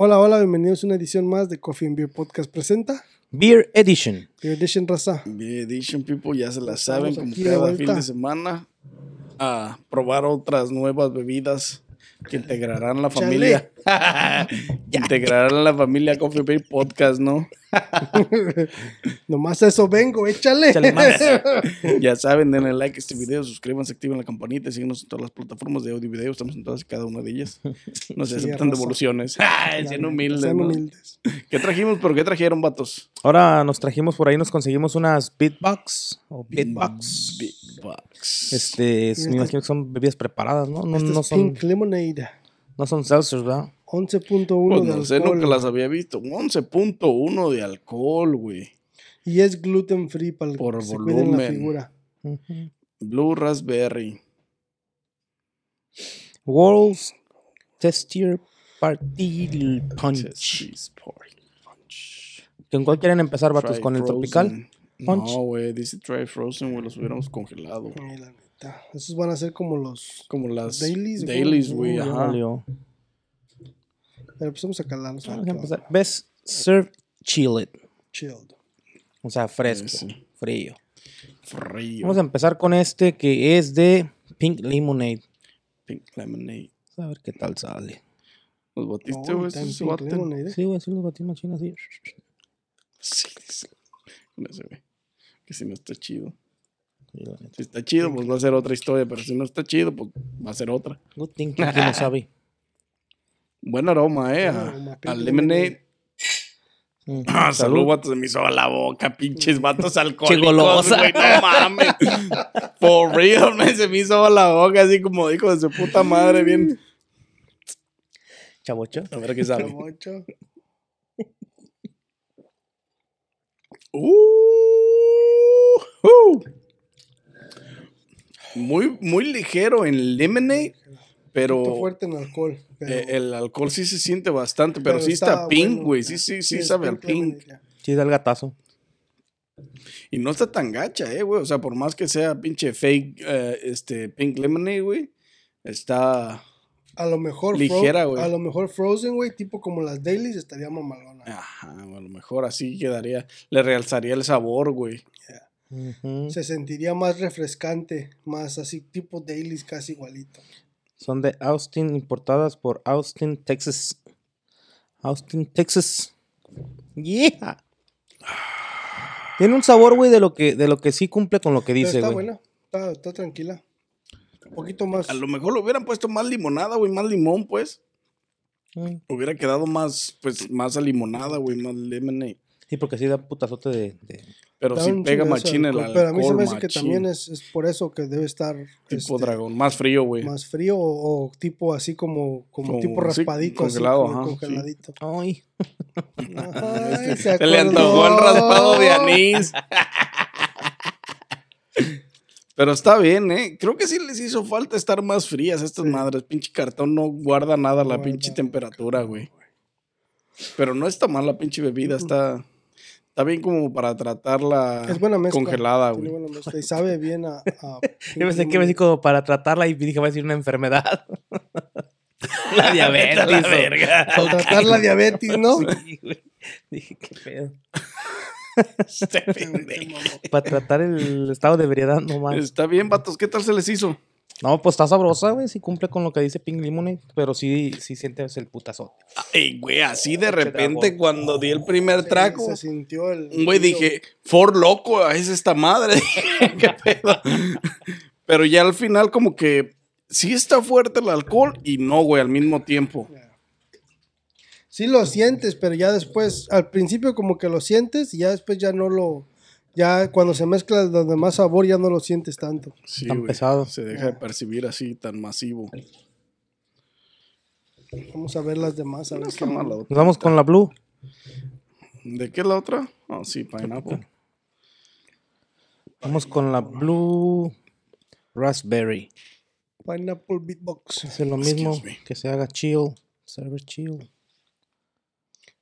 Hola, hola, bienvenidos a una edición más de Coffee and Beer Podcast presenta Beer Edition. Beer Edition Raza. Beer Edition People ya se la Estamos saben como de cada fin de semana a probar otras nuevas bebidas que integrarán la familia. integrarán la familia Coffee Beer Podcast, ¿no? Nomás a eso vengo, échale. Échale más. Ya saben, denle like a este video, suscríbanse, activen la campanita y síguenos en todas las plataformas de audio y video. Estamos en todas y cada una de ellas. No se Sí, aceptan devoluciones. Ay, Sean humildes, Sean ¿no? humildes. ¿Qué trajimos? ¿Pero qué trajeron, vatos? Ahora nos trajimos por ahí, nos conseguimos unas Beatbox o Beatbox. Beatbox. Este, me imagino que son bebidas preparadas, ¿no? No, Este no es son, Pink Lemonade. No son seltzers, ¿verdad? 11.1 Pues de no sé, nunca alcohol. las había visto. 11.1 de alcohol, güey. Y es gluten free para el Por que se cuiden la volumen. figura. Ujú. Blue Raspberry. World's Testier Party Punch. Cheese Party Punch. ¿Con cuál quieren empezar, vatos? ¿Con el frozen. tropical? Punch. No, güey, dice Dry Frozen, güey, los hubiéramos congelado. Ay, Esos van a ser como los. Como las Dailies, dailies, güey, ajá. valió. Pero pues vamos a calarlos. a ver Vamos a. Best Serve Chilled. Chilled. O sea, fresco, frío. Frío. Vamos a empezar con este que es de Pink Lemonade. Pink Lemonade. A ver qué tal sale. ¿Los No, batiste, güey? está en ¿Esos se? Lemonade, ¿eh? Sí, güey, sí los batí machín así. Sí, dice. No sé, güey. Que si no está chido. Si está chido, pues va a ser otra historia. Pero si no está chido, pues va a ser otra. Good aquí no sabe. Buen aroma, eh. Buen a- aroma, a Pink lemonade. Mm. Ah, salud, vatos, se me hizo a la boca, pinches vatos alcohólicos, golosa. güey, no mames. For real, man, se me hizo a la boca, así como dijo de su puta madre, bien. Chavocho. A ver qué sabe. Chavocho. Uh, uh. Muy, muy ligero en lemonade, pero fuerte en alcohol. Pero, eh, el alcohol sí se siente bastante, pero, pero sí está, pink, bueno. güey, sí, sí, sí, sabe al Pink pink. Lemonade. Sí, da el gatazo. Y no está tan gacha, eh, güey. O sea, por más que sea pinche fake, eh, este, pink lemonade, güey. Está. A lo mejor Ligera, güey. A lo mejor Frozen, güey, tipo como las dailies, estaría mamalona. Ajá, a lo mejor así quedaría. Le realzaría el sabor, güey. Se sentiría más refrescante, más así, tipo dailies, casi igualito. Son de Austin, importadas por Austin, Texas. Austin, Texas. Yeah. Tiene un sabor, güey, de lo que de lo que sí cumple con lo que dice, está güey. buena, está, está tranquila. Un poquito más. A lo mejor le hubieran puesto más limonada, güey, más limón, pues. Mm. Hubiera quedado más, pues, más a limonada, güey, más lemonade. Sí, porque sí da putazote de, de- Pero sí un pega machín el alcohol, Pero a mí se me hace que también es, es por eso que debe estar Tipo este, dragón, más frío, güey. más frío o, o tipo así como, como, Como tipo así, raspadito, así, congelado, como ajá, sí. congeladito. Ay, Ay, Se le antojó el raspado de anís. Pero está bien, ¿eh? Creo que sí les hizo falta estar más frías estas madres. Pinche cartón no guarda nada la guarda pinche temperatura, güey. Pero no está mal la pinche bebida, está, está bien como para tratarla Es buena mezcla. congelada, güey. buena mezcla Y sabe bien a. a yo pensé que iba a decir como para tratarla y dije, va a decir una enfermedad. la diabetes. La o- verga. Para tratar la diabetes, ¿no? Sí, güey. Dije, qué pedo. Este. Para tratar el estado de ebriedad, no más. Está bien, vatos. ¿Qué tal se les hizo? No, pues está sabrosa, güey. Sí cumple con lo que dice Pink Lemonade. Pero sí, sí sientes el putazo. Ay, güey, así de Pinche repente cuando di el primer Se- trago. Se sintió el. Un güey dije, Ford loco, es esta madre. ¿Qué pedo? Pero ya al final como que sí está fuerte el alcohol y no, güey, al mismo tiempo. Sí lo sientes, pero ya después, al principio como que lo sientes y ya después ya no lo. Ya cuando se mezcla los demás sabor ya no lo sientes tanto. Sí, Tan güey, pesado. Se deja de percibir así tan masivo. Vamos a ver las demás. A No ver está qué- mal la otra. Nos vamos con la Blue. ¿De qué es la otra? Ah, sí, pineapple. Vamos con la Blue Raspberry. Pineapple Beatbox. Es lo mismo que se haga chill. Server chill.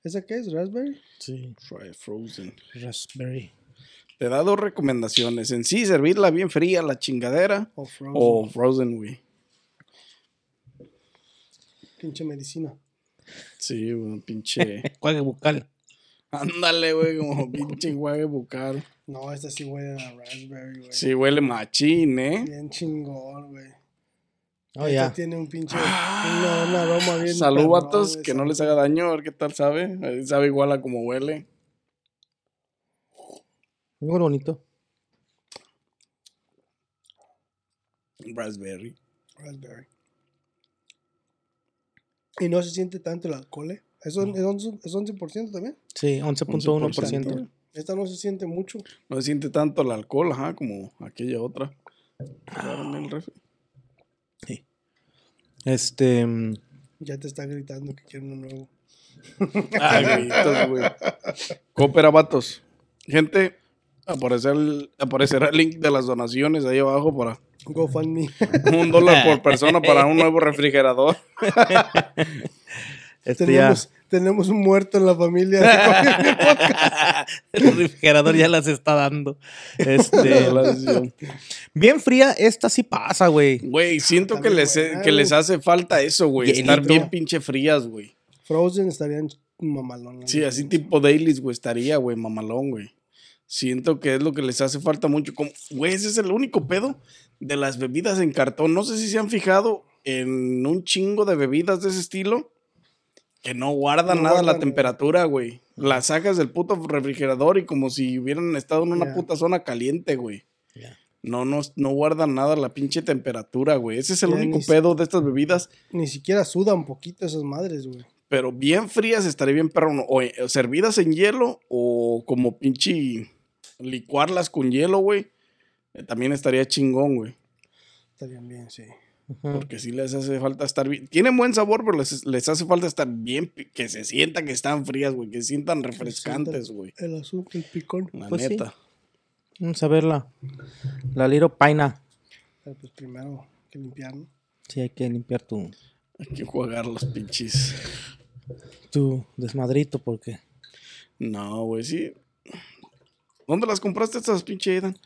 ¿Esa qué es? ¿Raspberry? Sí, Try frozen. Raspberry. Te da dos recomendaciones. En sí, servirla bien fría, la chingadera. O Frozen. O frozen, güey. Pinche medicina. Sí, güey, pinche. Cuague bucal. Ándale, güey, como pinche enjuague bucal. No, esta sí huele a raspberry, güey. Sí, huele machín, ¿eh? Bien chingón, güey. Oh, ya. tiene un pinche. una, un aroma bien. Salud, perrón, vatos, que no les haga daño, a ver qué tal sabe. Sabe igual a como huele. Muy bonito. Raspberry. Raspberry. Y no se siente tanto el alcohol, ¿eh? ¿Es, on- es, once- es 11% también? Sí, 11.1%. 11%. Esta no se siente mucho. No se siente tanto el alcohol, ajá, como aquella otra. En el refri. Este. mm, Ya te está gritando que quiere uno nuevo. Ah, gritos, güey. Coopera, vatos. Gente, aparecerá el, aparecerá el link de las donaciones ahí abajo para GoFundMe. un dólar por persona para un nuevo refrigerador. Este tenemos, tenemos un muerto en la familia. El refrigerador ya las está dando. Este. bien fría, esta sí pasa, güey. Güey, siento Está que les, buena, que les hace falta eso, güey. Estar bien pinche frías, güey. Frozen estarían mamalonas. Sí, así tipo dailies, güey, estaría, güey, mamalón, güey. Siento que es lo que les hace falta mucho. Como, güey, ese es el único pedo de las bebidas en cartón. No sé si se han fijado en un chingo de bebidas de ese estilo que no guardan No nada la temperatura, güey. Las sacas del puto refrigerador y como si hubieran estado en una puta zona caliente, güey. No, no, no guardan nada la pinche temperatura, güey. Ese es el único pedo de estas bebidas. Ni siquiera sudan poquito esas madres, güey. Pero bien frías estaría bien perro. O eh, servidas en hielo o como pinche licuarlas con hielo, güey. eh, también estaría chingón, güey. Estarían bien, sí. Porque sí les hace falta estar bien. Tienen buen sabor, pero les, les hace falta estar bien. Que se sienta que están frías, güey. Que se sientan refrescantes, güey. El azul, el picón. La Pues sí. neta. Vamos a ver la, la Little Paina. Pero pues primero hay que limpiar, ¿no? Sí, hay que limpiar tu, Hay que jugar los pinches. tu desmadrito porque No, güey, sí. ¿Dónde las compraste estas pinche Aidan?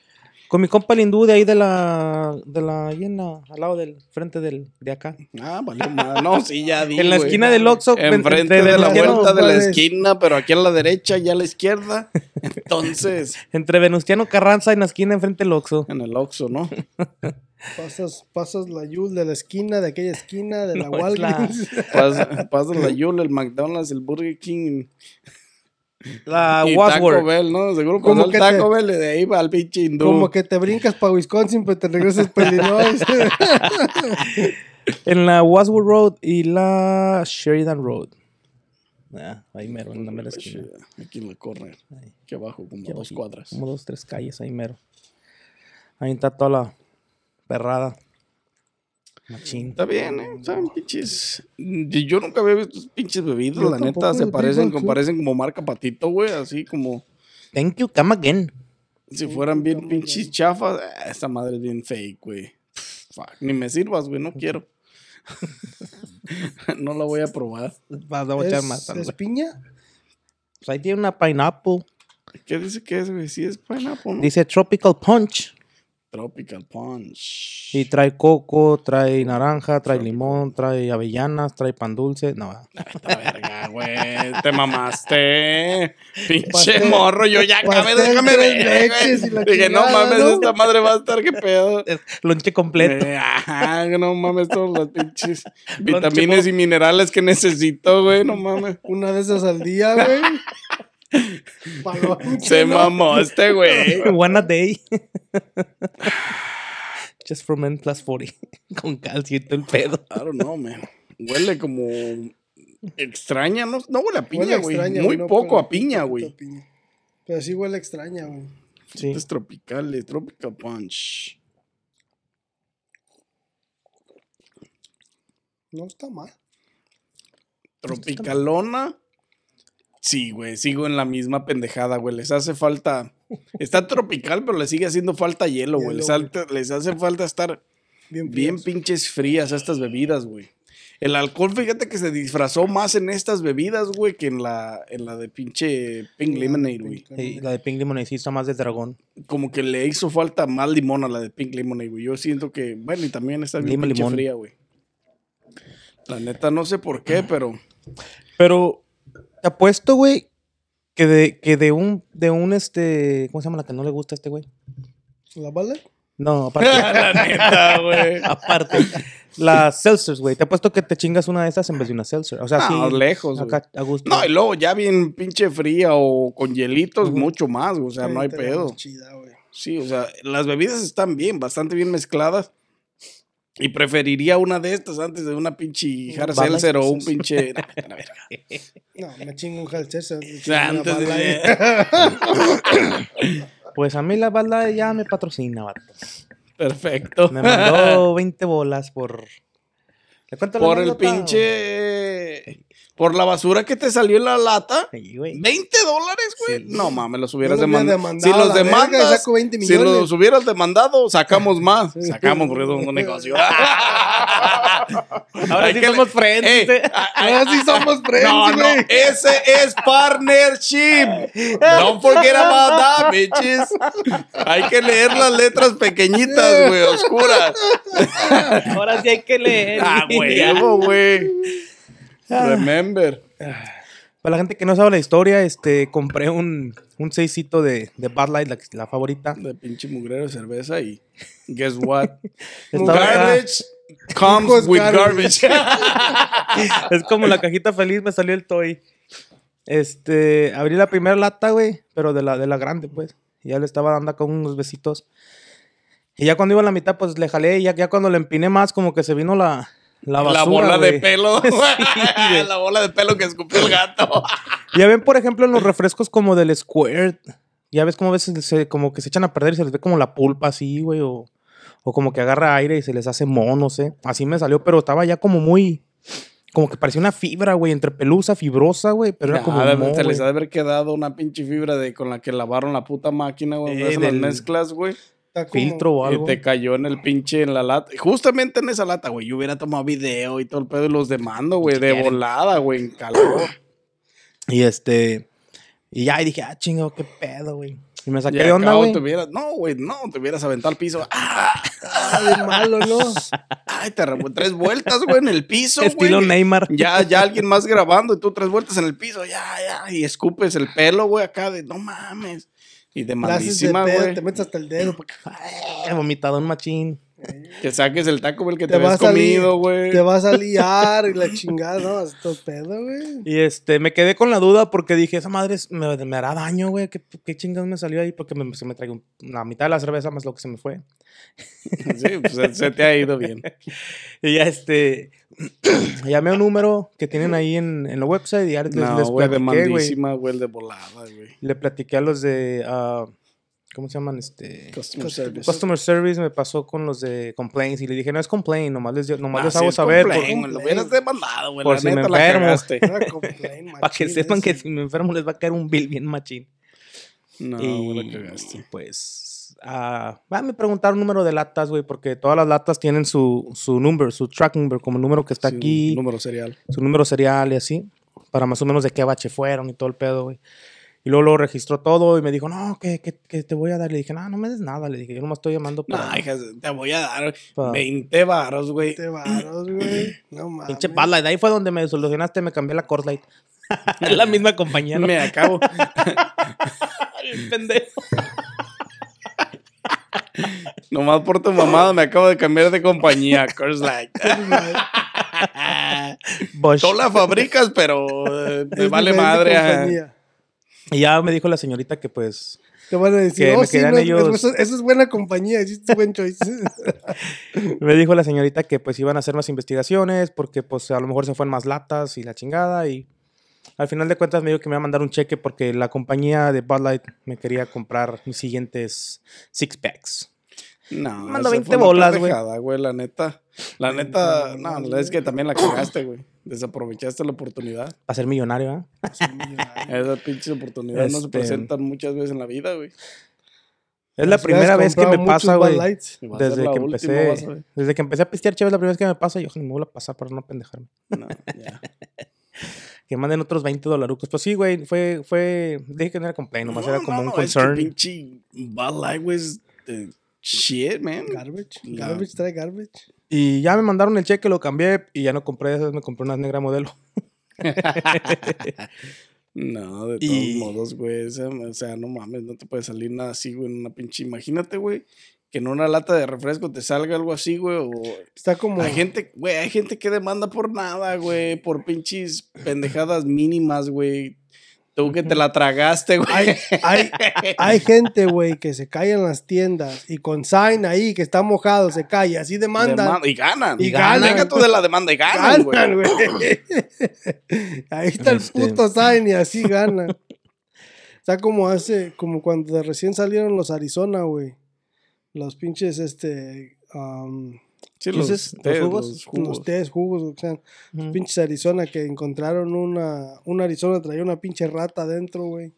con mi compa el hindú de ahí de la de la llena al lado del frente del de acá Ah, valió madre. No, sí, ya di, en la esquina del Oxxo Enfrente de la vuelta de la esquina, pero aquí a la derecha y a la izquierda. Entonces, entre Venustiano Carranza en la esquina enfrente del Oxxo en el Oxxo, ¿no? Pasas, pasas la Yul de la esquina, de aquella esquina, de la No, es la- Walgreens. Pas- Pasas la Yule, el McDonald's, el Burger King la y Taco Bell, ¿no? Seguro Como pasó el que Taco te- Bell y de ahí va al pinche hindú. Como que te brincas para Wisconsin, pero te regresas para Illinois. en la Wadsworth Road y la Sheridan Road Ah, ahí mero en la mera esquina Aquí en la. Ahí. Aquí abajo, como Aquí dos cuadras. como dos tres calles ahí mero ahí está toda la perrada machín Está bien, ¿eh? Saben pinches. Yo nunca había visto pinches bebidas, Yo la neta. Se parecen, parecen como marca patito, güey. Así como thank you come again si fueran bien pinches chafas. Ah, Esta madre es bien fake, güey. Fuck, Ni me sirvas, güey. No quiero. no la voy a probar. vas a echar más ¿Es, tarde. es piña? Pues ahí tiene una pineapple ¿Qué dice que es, güey? Sí es pineapple, ¿no? dice tropical punch Tropical Punch. Y trae coco, trae naranja, trae limón, trae avellanas, trae pan dulce. No, Esta verga, güey. Te mamaste. Pinche Pastel- morro. Yo ya acabé, déjame ver. Dije, no chingada, mames, ¿no? esta madre va a estar, qué pedo. lonche completo. Eh, ajá, no mames, todas las pinches vitaminas y minerales que necesito, güey. No mames. Una de esas al día, güey. Se mamó este, güey. One a day. Just for men plus 40. Con calcio y todo el pedo. I don't know, man. Huele como extraña, ¿no? No huele a piña, güey. Muy ¿no? poco a piña, güey. Pero sí huele extraña, güey. Sí. Es tropical, es tropical punch. No está mal. Tropicalona. Sí, güey, sigo en la misma pendejada, güey. Les hace falta. Está tropical, pero les sigue haciendo falta hielo, güey. Les, les hace falta estar Bien, pinches frías estas bebidas, güey. El alcohol, fíjate que se disfrazó más en estas bebidas, güey, que en la, en la de pinche Pink Lemonade, güey. Sí, la de Pink Lemonade sí está más de dragón. Como que le hizo falta más limón a la de Pink Lemonade, güey. Yo siento que, bueno, y también está bien Lima pinche limón. fría, güey. La neta, no sé por qué, pero Pero te apuesto, güey, que de, que de un, de un este, ¿cómo se llama la que no le gusta a este güey? ¿La bala? No, aparte. La neta, güey. aparte. Las seltzers, güey. Te apuesto que te chingas una de estas en vez de una seltzer. O sea, No, sí. lejos. Acá, a gusto. No, y luego ya bien pinche fría o con hielitos, mucho más, o sea, no hay pedo. chida. Sí, o sea, las bebidas están bien, bastante bien mezcladas. Y preferiría una de estas antes de una pinche hard seltzer o un pinche... No, me chingo un Haltzer. Antes de- Pues a mí la bala ya me patrocina, vato. Perfecto. Me mandó 20 bolas por. ¿Le cuento la Por el anécdota, Por la basura que te salió en la lata. Sí, güey. 20 dólares, güey. No mames, los hubieras demandado. Si los la verga demandas, saco 20 si los hubieras demandado, sacamos más. Sí. Sacamos porque somos un negocio. Ahora Hay sí que somos friends. ¿eh? Ahora sí somos friends, No, no, güey. ese es partnership. Don't forget about that, bitches. Hay que leer las letras pequeñitas, güey, oscuras. Ahora sí hay que leer. Ah, güey. Güey. Remember. Para la gente que no sabe la historia, este, compré un, un seisito de, de Bud Light, la, la favorita. De pinche mugrero de cerveza y guess what? Garbage comes with garbage. Es como la cajita feliz, me salió el toy. Este, abrí la primera lata, güey, pero de la, de la grande, pues. Y ya le estaba dando acá unos besitos. Y ya cuando iba a la mitad, pues le jalé. Y ya, ya cuando le empiné más, como que se vino la, la basura, la bola de pelo. la bola de pelo que escupió el gato. Ya ven, por ejemplo, en los refrescos como del Squirt. Ya ves como a veces se, como que se echan a perder y se les ve como la pulpa así, güey. O, o como que agarra aire y se les hace mono, no sé. Así me salió, pero estaba ya como muy... Como que parecía una fibra, güey, entre pelusa, fibrosa, güey. Pero era como... Se les ha de haber quedado una pinche fibra de con la que lavaron la puta máquina, güey. Eh, las mezclas, güey. Como- filtro o Y algo. te cayó en el pinche en la lata. Justamente en esa lata, güey. Yo hubiera tomado video y todo el pedo y los demando, güey. De quieren? volada, güey, en calor. Y este. Y ya, y dije, ah, chingo, qué pedo, güey. Y me saqué Y de onda, güey. no, güey, no, te hubieras aventado al piso. ¡Ah! Ah, bien malo, ¿no? Ay, te rebo- tres vueltas, güey, en el piso, Estilo güey. Neymar. Ya, ya alguien más grabando y tú tres vueltas en el piso, ya, ya, y escupes el pelo, güey, acá de, no mames. Y de La haces de malísima, pedo, güey. te metes hasta el dedo. porque vomitado un machín. Que saques el taco, güey, el que te, Te habías comido, güey. te vas a liar y la chingada, ¿no? Esto pedo, güey. Y este, me quedé con la duda porque dije, esa madre es- me, me hará daño, güey. ¿Qué, qué chingados me salió ahí? Porque me, se me traigo la mitad de la cerveza más lo que se me fue. Sí, pues se, se te ha ido bien. Y ya este, llamé a un número que tienen ahí en, en la website y ya les, No, les platiqué, güey. güey, el de volada, güey. Le platiqué a los de, ah, ¿cómo se llaman? Este... Customer service. Customer Service me pasó con los de complaints y le dije, no es complaint, nomás les, nomás Ah, les sí, hago es saber complaint, por- güey, Lo hubieras demandado, güey. por la si me neta la enfermo. para que sepan que si me enfermo les va a caer un bill bien machín. No, y la cagaste. pues ah, ah, me preguntaron número de latas, güey, porque todas las latas tienen su, su number, su track number, como el número que está Sí, aquí, Número serial. su número serial y así, para más o menos de qué bache fueron y todo el pedo, güey. Y luego lo registró todo y me dijo, no, que, que, que te voy a dar. Le dije, no, no me des nada. Le dije, yo nomás estoy llamando No, para... hija, te voy a dar Pa- 20 varos, güey. Te varos, güey. No mames. Pinche Bud Light. Ahí fue donde me solucionaste, me cambié la Coors Light. es la misma compañía, ¿no? Me acabo. Bien pendejo. Nomás por tu mamada me acabo de cambiar de compañía. Curse Light. Bosch. Tú la fabricas, pero eh, me Es vale madre. Y ya me dijo la señorita que pues Te van a decir, Que oh, me sí, quedan no, ellos- eso, eso es buena compañía, hiciste buen choice. Me dijo la señorita que pues iban a hacer más investigaciones porque pues a lo mejor se fueron más latas y la chingada y al final de cuentas me dijo que me iba a mandar un cheque porque la compañía de Bud Light me quería comprar mis siguientes six packs. No, Manda esa 20 fue una bolas, güey. La neta. La neta, no, es que también la cagaste, güey. Desaprovechaste la oportunidad. Para ser millonario, ¿ah? Esas pinches oportunidades no se Este- presentan muchas veces en la vida, güey. Es la primera vez que me pasa, güey. Ser Desde que última, empecé, vas a ver. desde que empecé a pistear chévere, es la primera vez que me pasa y ojalá me vuelva a pasar para no pendejarme. No, ya. Que manden otros 20 dolarucos. Pues sí, güey, fue, fue, dije que no era complaint, nomás No, era como no, un no, es que concern. pinche Bud Light, güey, de shit, man. Garbage, garbage, trae garbage. Y ya me mandaron el cheque, lo cambié y ya no compré esas, me compré una negra modelo. No, de todos Y- modos, güey. O sea, o sea, no mames, no te puede salir nada así, güey, en una pinche. Imagínate, güey, que en una lata de refresco te salga algo así, güey. O Está como. hay gente, güey, hay gente que demanda por nada, güey, por pinches pendejadas mínimas, güey. Tú que te la tragaste, güey. Hay, hay, hay gente, güey, que se cae en las tiendas y con sign ahí que está mojado se cae, así demandan. Demanda- y ganan. Y ganan. Deja tú de la demanda y ganan, güey. Ganan, güey. Ahí está el Este. puto sign y así ganan. Está como hace, como cuando recién salieron los Arizona, güey. Los pinches, este, um, Sí, los, Entonces, ¿los tés, jugos? los jugos. los tés, jugos, o sea, Ujú. pinches Arizona que encontraron una, una Arizona traía una pinche rata adentro, güey.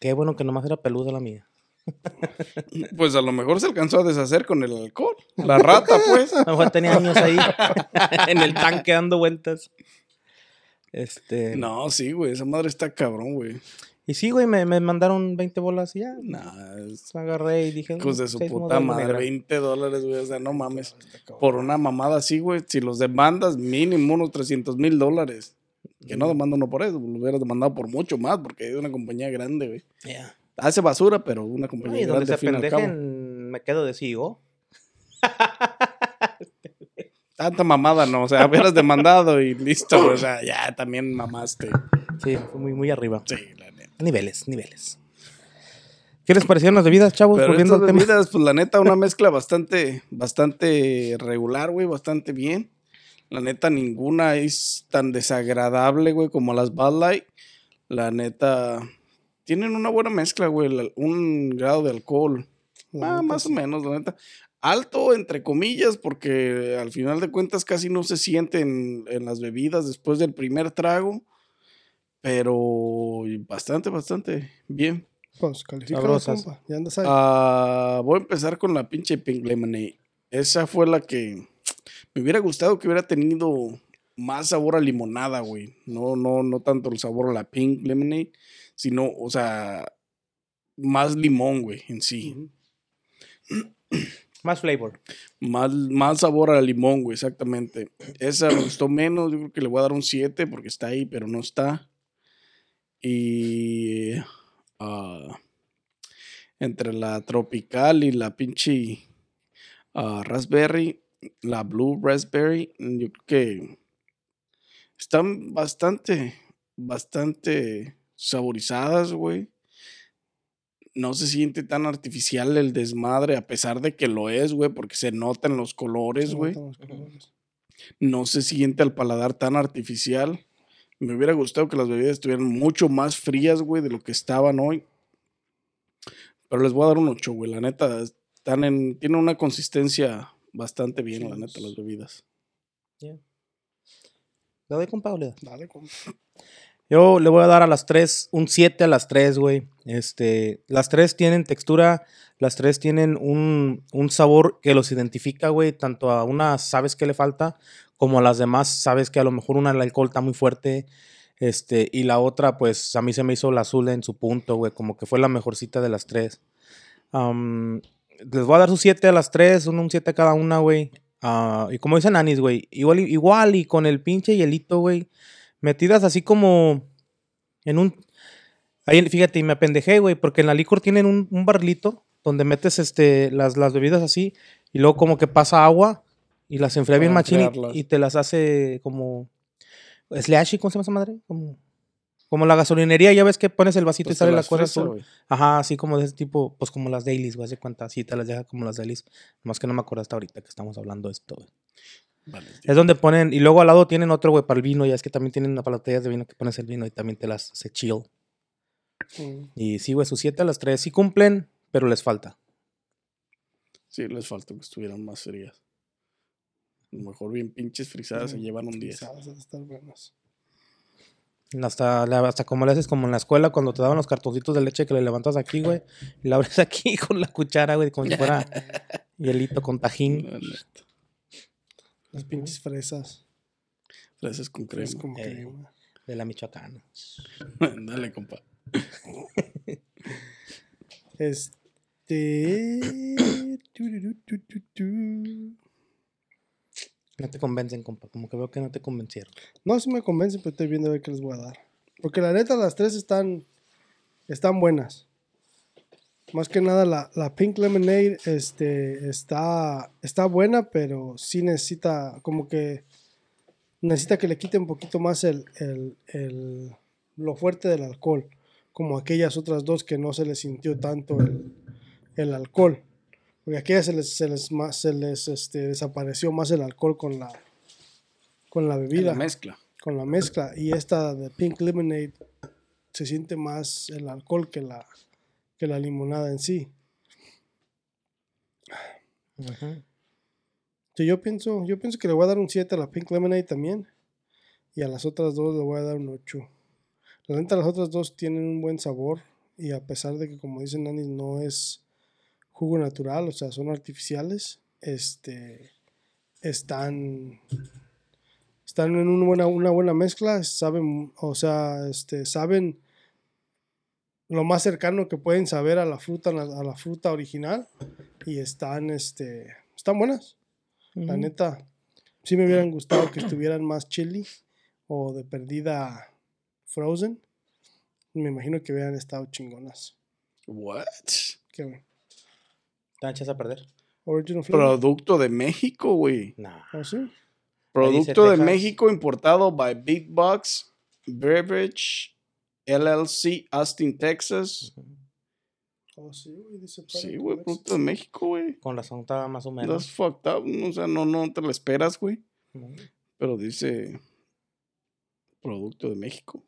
Qué bueno que nomás era peluda la mía. Pues a lo mejor se alcanzó a deshacer con el alcohol. La rata, pues. A lo mejor tenía años ahí en el tanque dando vueltas. Este. No, sí, güey. Esa madre está cabrón, güey. Y sí, güey, me, me mandaron 20 bolas y ya. Nah, es Agarré y dije. hijos de "Mm, su puta madre. negra". 20 dólares, güey. O sea, no mames. Por una mamada así, güey. Si los demandas, mínimo unos 300 mil dólares. Que no demanda uno por eso. Lo hubieras demandado por mucho más porque es una compañía grande, güey. Ya. Hace basura, pero una compañía y donde grande se y al cabo. pendejen, me quedo de sigo. Tanta mamada, no. O sea, hubieras demandado y listo. O sea, ya también mamaste. Sí, fue muy, muy arriba. Sí. Niveles, niveles. ¿Qué les parecieron las bebidas, chavos? Pero Volviendo estas al tema. bebidas, pues la neta, una mezcla bastante, bastante regular, güey, bastante bien. La neta, ninguna es tan desagradable, güey, como las Bud Light. La neta, tienen una buena mezcla, güey, un grado de alcohol. Ah, más o menos, la neta. Alto, entre comillas, porque al final de cuentas casi no se siente en, en las bebidas después del primer trago. Pero bastante, bastante bien. Pues califica, Sabrosas. compa. Ya andas ahí. Ah, voy a empezar con la pinche Pink Lemonade. Esa fue la que me hubiera gustado que hubiera tenido más sabor a limonada, güey. No, no, no tanto el sabor a la Pink Lemonade, sino, o sea, más limón, güey, en sí. Más flavor. Más, más sabor a limón, güey, exactamente. Esa me gustó menos, yo creo que le voy a dar un 7 porque está ahí, pero no está. Y ah, entre la tropical y la pinche ah, raspberry, la blue raspberry, yo creo que están bastante, bastante saborizadas, güey. No se siente tan artificial el desmadre, a pesar de que lo es, güey, porque se notan los colores, güey. No se siente al paladar tan artificial. Me hubiera gustado que las bebidas estuvieran mucho más frías, güey, de lo que estaban hoy. Pero les voy a dar un 8, güey. La neta, están en, tienen una consistencia bastante bien, la neta, las bebidas. ¿Le doy, compa, le? Dale, compa. Yo le voy a dar a las tres, un 7 a las tres, güey. Este, las tres tienen textura, las tres tienen un, un sabor que los identifica, güey. Tanto a una sabes que le falta, como las demás sabes que a lo mejor una el alcohol está muy fuerte. Este, y la otra, pues a mí se me hizo la azul en su punto, güey. Como que fue la mejorcita de las tres. Les voy a dar su 7 a las tres, un 7 a cada una, güey. Ah, y como dicen Anis, güey, igual, igual y con el pinche hielito, güey metidas así como en un... Ahí, fíjate, y me apendejé, güey, porque en la licor tienen un, un barrilito donde metes este, las, las bebidas así y luego como que pasa agua y las enfría bien machín y, te las hace como... ¿Slashy? ¿Cómo se llama esa madre? Como, como la gasolinería, ya ves que pones el vasito Pues y te sale la cosa fresa, azul. Ajá, así como de ese tipo, pues como las dailies, güey, hace cuenta, así te las deja como las dailies. Más que no me acuerdo hasta ahorita que estamos hablando de esto, güey. Vale, Es donde ponen, y luego al lado tienen otro, güey, para el vino, ya es que también tienen una palatillas de vino que pones el vino y también te las hace chill. Mm. Y sí, güey, sus 7 a las 3 sí cumplen, pero les falta. Sí, les faltó que estuvieran más frías. Mejor bien pinches frisadas se llevan un 10. Pisadas, han de estar buenas. Hasta, hasta como le haces como en la escuela cuando te daban los cartoncitos de leche que le levantas aquí, güey, y la abres aquí con la cuchara, güey, como si fuera hielito con tajín. Las pinches fresas. Fresas con crema. Es como Eh. crema. De la Michoacana. Dale, compa. Este. tururú, tu, tu, tu. No te convencen, compa. Como que veo que no te convencieron. No, sí me convencen, pero estoy viendo a ver qué les voy a dar. Porque la neta, las tres están, están buenas. Más que nada, la, la Pink Lemonade este, está, está buena, pero sí necesita, como que, necesita que le quite un poquito más el, el- el- lo fuerte del alcohol. Como aquellas otras dos que no se les sintió tanto el, el alcohol. Porque aquellas se les, se les, más, se les este, desapareció más el alcohol con la, con la bebida La mezcla. con la mezcla y esta de Pink Lemonade se siente más el alcohol que la, que la limonada en sí. Sí, yo pienso, yo pienso que le voy a dar un 7 a la Pink Lemonade también y a las otras dos le voy a dar un 8. La neta las otras dos tienen un buen sabor y a pesar de que como dicen Nanis no es jugo natural, o sea, son artificiales, este están están en una buena, una buena mezcla, saben, o sea, este, saben lo más cercano que pueden saber a la fruta, a la fruta original y están, este, están buenas. La neta, sí me hubieran gustado que estuvieran más chili o de perdida frozen. Me imagino que hubieran estado chingonas. What? ¿Qué? ¿Te echas a perder? Original flavor. Producto de México, güey. Nah. ¿Oh, sí? Producto de Texas. México importado by Big Box Beverage LLC, Austin, Texas. Oh, sí, güey, dice Sí, güey, producto de México, güey. Con razón estaba más o That's menos. fucked up. O sea, no, no te lo esperas, güey. Pero dice producto de México.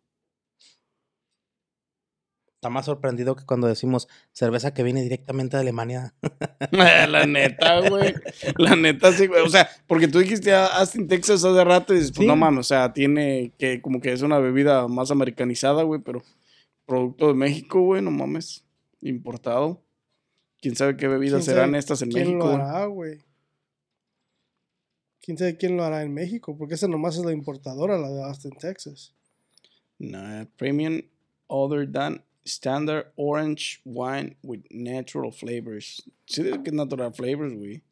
Está más sorprendido que cuando decimos cerveza que viene directamente de Alemania. La neta, güey. La neta, sí, güey. O sea, porque tú dijiste a Austin, Texas hace rato y dices, pues Sí. no mames, o sea, tiene que, como que es una bebida más americanizada, güey, pero producto de México, güey, no mames. Importado. Quién sabe qué bebidas ¿Quién serán estas en ¿Quién México. lo hará, güey? ¿Quién sabe quién lo hará en México? Porque esa nomás es la importadora, la de Austin, Texas. Nah, premium other than standard orange wine with natural flavors. Sí, dice que natural flavors, güey.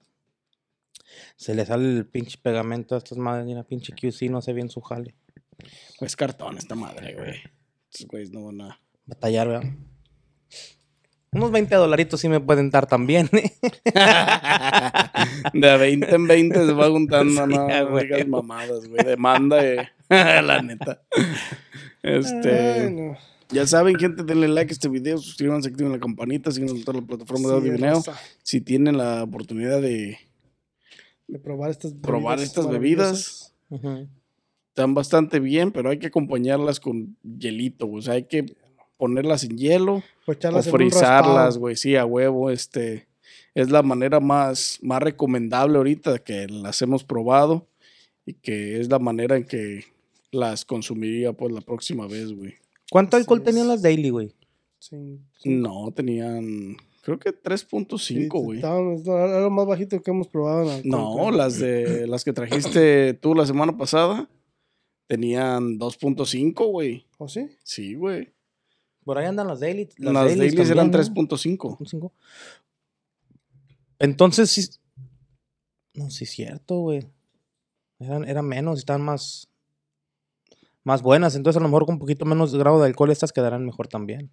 Se le sale el pinche pegamento a estas madres y la pinche QC no hace bien su jale. Es cartón esta madre, güey. Estos güeyes no van a. Batallar, ¿verdad? Unos 20 dolaritos sí me pueden dar también. ¿eh? De 20 en 20 se va juntando, Sí, no, a no digas huevo. mamadas, güey. Demanda, eh. la neta. Este. Ay, no. Ya saben, gente, denle like a este video, suscríbanse, activen la campanita, síganos en todas las plataformas de audio y video. Si tienen la oportunidad de De probar estas probar bebidas estas Ujú. están bastante bien, pero hay que acompañarlas con hielito, güey. O sea, hay que ponerlas en hielo O o frizarlas, güey. Sí, a huevo, este. Es la manera más, más recomendable ahorita que las hemos probado y que es la manera en que las consumiría pues la próxima vez, güey. ¿Cuánto Así alcohol tenían las Daily, güey? Sí, sí. No, tenían, creo que 3.5, Sí, güey. Era lo más bajito que hemos probado en alcohol, No, creo. las de las que trajiste tú la semana pasada tenían 2.5, güey. ¿O sí? Sí, güey. Por ahí andan las Daily. Las, Dailies dailies eran también, ¿no? 3.5. 3.5. Entonces sí. No, sí es cierto, güey. Eran, eran menos, estaban más. Más buenas. Entonces a lo mejor con un poquito menos grado de alcohol estas quedarán mejor también.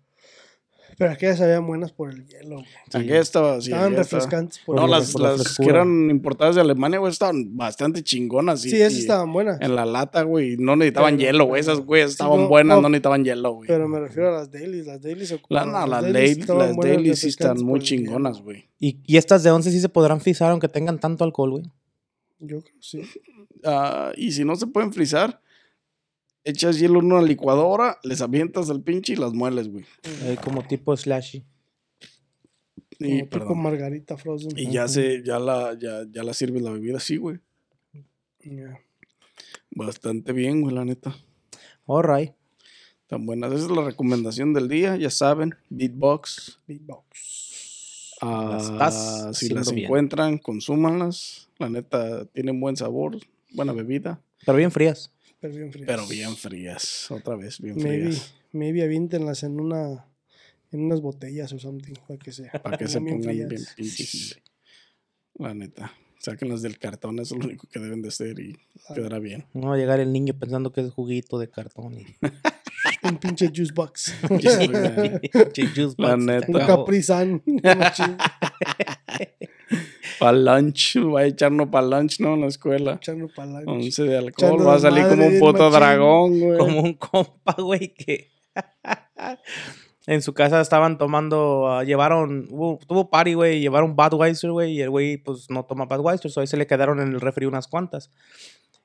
Pero aquellas sabían buenas por el hielo, güey. Aquí estaba, sí, Estaban refrescantes por No, el hielo. las, por la las que eran importadas de Alemania, güey, estaban bastante chingonas. y- Sí, esas y estaban buenas. En la lata, güey. No necesitaban Pero- hielo, güey. Esas, güey, Sí, estaban no, buenas, no. no necesitaban hielo, güey. Pero me refiero a las dailies. Las dailies La, no, las dailies, las buenas, dailies sí están muy por el hielo. chingonas, güey. Y, y estas de 11 sí se podrán frizar aunque tengan tanto alcohol, güey. Yo creo que sí. Ah, y si no se pueden frizar, echas hielo en una licuadora, les avientas el pinche y las mueles, güey. Eh, como tipo slashy. Y, Como tipo margarita frozen. Y ya se, ya la, ya, ya la sirves la bebida así, güey. Yeah. Bastante bien, güey, la neta. Alright. Tan buenas. Esa es la recomendación del día, ya saben. Beatbox. Beatbox. Ah, Las si las bien. encuentran, consúmanlas. La neta, tienen buen sabor, buena bebida, Pero bien frías. Pero bien frías. pero bien frías. Otra vez, bien Maybe, frías. maybe aviéntenlas en una en unas botellas o something, para que se, Para que se pongan bien frías. pinches. La neta. Sáquenlas del cartón, eso es lo único que deben de hacer y quedará bien. No va a llegar el niño pensando que es juguito de cartón. Y... Un pinche juice box. Pinche juice La box, neta. se Un acabó. Para lunch, va a echarnos para lunch, ¿no? En la escuela. echando pa'l lunch. Once de alcohol, Echando va a salir como un puto machín. dragón, güey. Como un compa, güey, que en su casa estaban tomando, ah, llevaron, hubo- tuvo party, güey, y llevaron Budweiser, güey, y el güey, pues, no toma Budweiser, so ahí se le quedaron en el refri unas cuantas.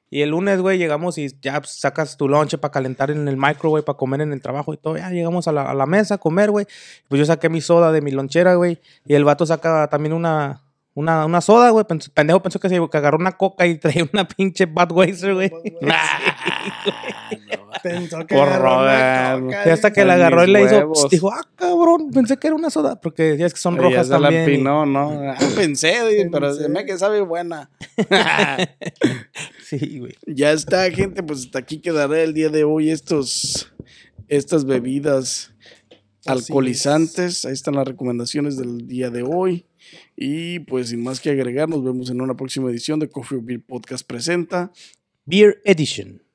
Y el lunes, güey, llegamos y ya pues, sacas tu lonche para calentar en el micro, güey, para comer en el trabajo y todo. Ya llegamos a la, a la mesa a comer, güey. Pues yo saqué mi soda de mi lonchera, güey. Y el vato saca también una, una, una soda, güey. Pendejo pensó que se que agarró una coca y traía una pinche Budweiser, güey. Pensó que Por agarró una coca, Y hasta que En la agarró y le hizo, pss, dijo, ah, cabrón, pensé que era una soda, porque ya es que son Ya rojas se la también. y- empinó, ¿no? Ah, pensé, güey, pero se me que sabe buena. Sí, güey. ya está, gente, pues hasta aquí quedará el día de hoy estos, estas bebidas Así alcoholizantes. Ahí están las recomendaciones del día de hoy. Y pues sin más que agregar, nos vemos en una próxima edición de Coffee Beer Podcast presenta. Beer Edition.